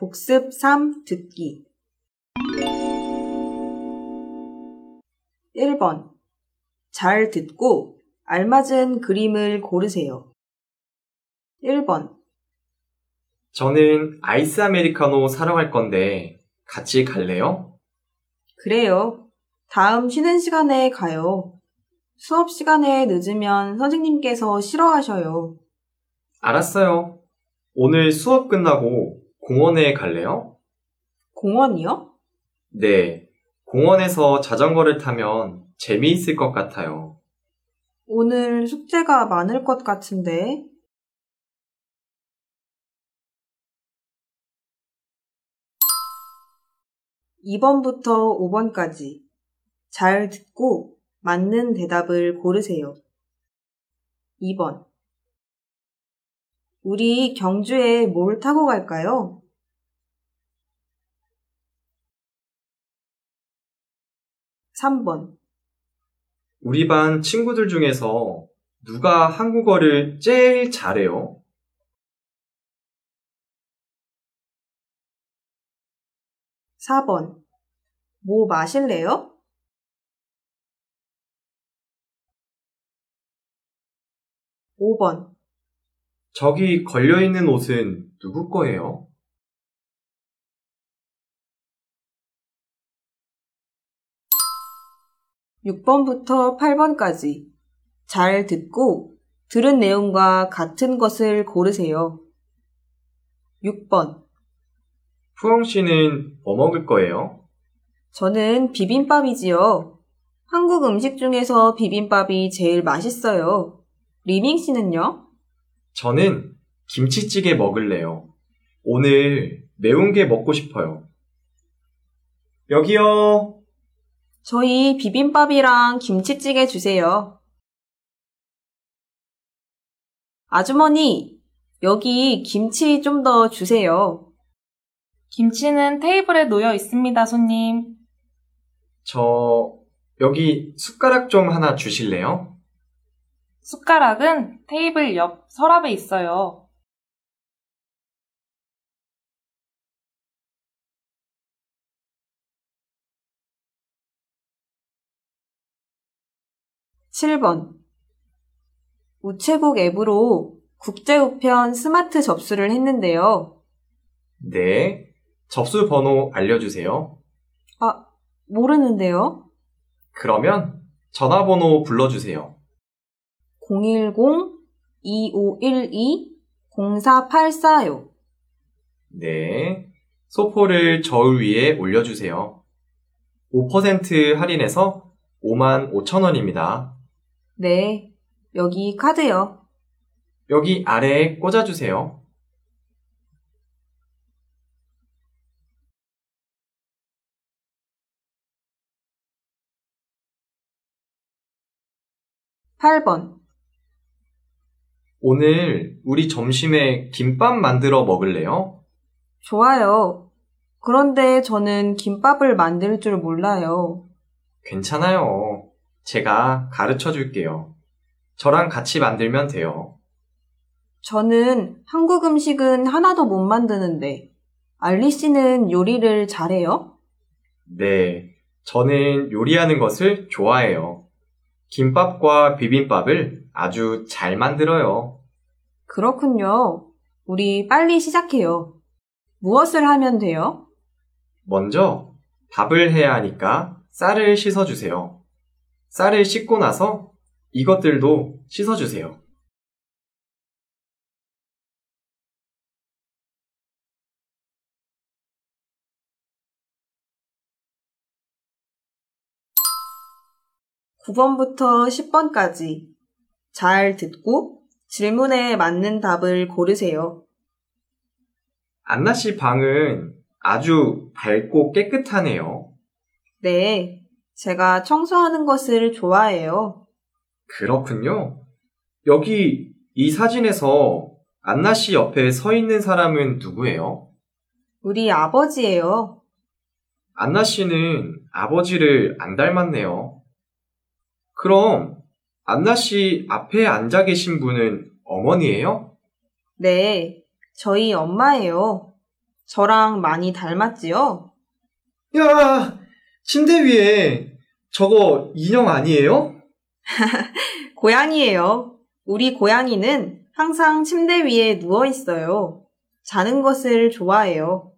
복습 3 듣기 1번 잘 듣고 알맞은 그림을 고르세요. 1번 저는 아이스 아메리카노 사러 갈 건데 같이 갈래요? 그래요. 다음 쉬는 시간에 가요. 수업 시간에 늦으면 선생님께서 싫어하셔요. 알았어요. 오늘 수업 끝나고 공원에 갈래요? 공원이요? 네. 공원에서 자전거를 타면 재미있을 것 같아요. 오늘 숙제가 많을 것 같은데. (2번부터 5번까지) 잘 듣고 맞는 대답을 고르세요. 2번 우리 경주에 뭘 타고 갈까요? 3번 우리 반 친구들 중에서 누가 한국어를 제일 잘해요? 4번 뭐 마실래요? 5번 저기 걸려있는 옷은 누구 거예요? 6번부터 8번까지 잘 듣고 들은 내용과 같은 것을 고르세요. 6번 푸엉 씨는 뭐 먹을 거예요? 저는 비빔밥이지요. 한국 음식 중에서 비빔밥이 제일 맛있어요. 리밍 씨는요? 저는 김치찌개 먹을래요. 오늘 매운 게 먹고 싶어요. 여기요. 저희 비빔밥이랑 김치찌개 주세요. 아주머니, 여기 김치 좀 더 주세요. 김치는 테이블에 놓여 있습니다, 손님. 저, 여기 숟가락 좀 하나 주실래요? 숟가락은 테이블 옆 서랍에 있어요. (7번) 우체국 앱으로 국제우편 스마트 접수를 했는데요. 네. 접수 번호 알려주세요. 아, 모르는데요. 그러면 전화번호 불러주세요. 010-2512-0484요. 네. 소포를 저울 위에 올려주세요. 5% 할인해서 5만 5천 원입니다. 네, 여기 카드요. 여기 아래에 꽂아주세요. (8번) 오늘 우리 점심에 김밥 만들어 먹을래요? 좋아요. 그런데 저는 김밥을 만들 줄 몰라요. 괜찮아요. 제가 가르쳐 줄게요. 저랑 같이 만들면 돼요. 저는 한국 음식은 하나도 못 만드는데, 알리 씨는 요리를 잘해요? 네. 저는 요리하는 것을 좋아해요. 김밥과 비빔밥을 아주 잘 만들어요. 그렇군요. 우리 빨리 시작해요. 무엇을 하면 돼요? 먼저 밥을 해야 하니까 쌀을 씻어주세요. 쌀을 씻고 나서 이것들도 씻어주세요. (9번부터 10번까지) 잘 듣고 질문에 맞는 답을 고르세요. 안나 씨 방은 아주 밝고 깨끗하네요. 네, 제가 청소하는 것을 좋아해요. 그렇군요. 여기 이 사진에서 안나 씨 옆에 서 있는 사람은 누구예요? 우리 아버지예요. 안나 씨는 아버지를 안 닮았네요. 그럼 안나 씨 앞에 앉아 계신 분은 어머니예요? 네, 저희 엄마예요. 저랑 많이 닮았지요? 야, 침대 위에 저거 인형 아니에요? 고양이에요. 우리 고양이는 항상 침대 위에 누워 있어요. 자는 것을 좋아해요.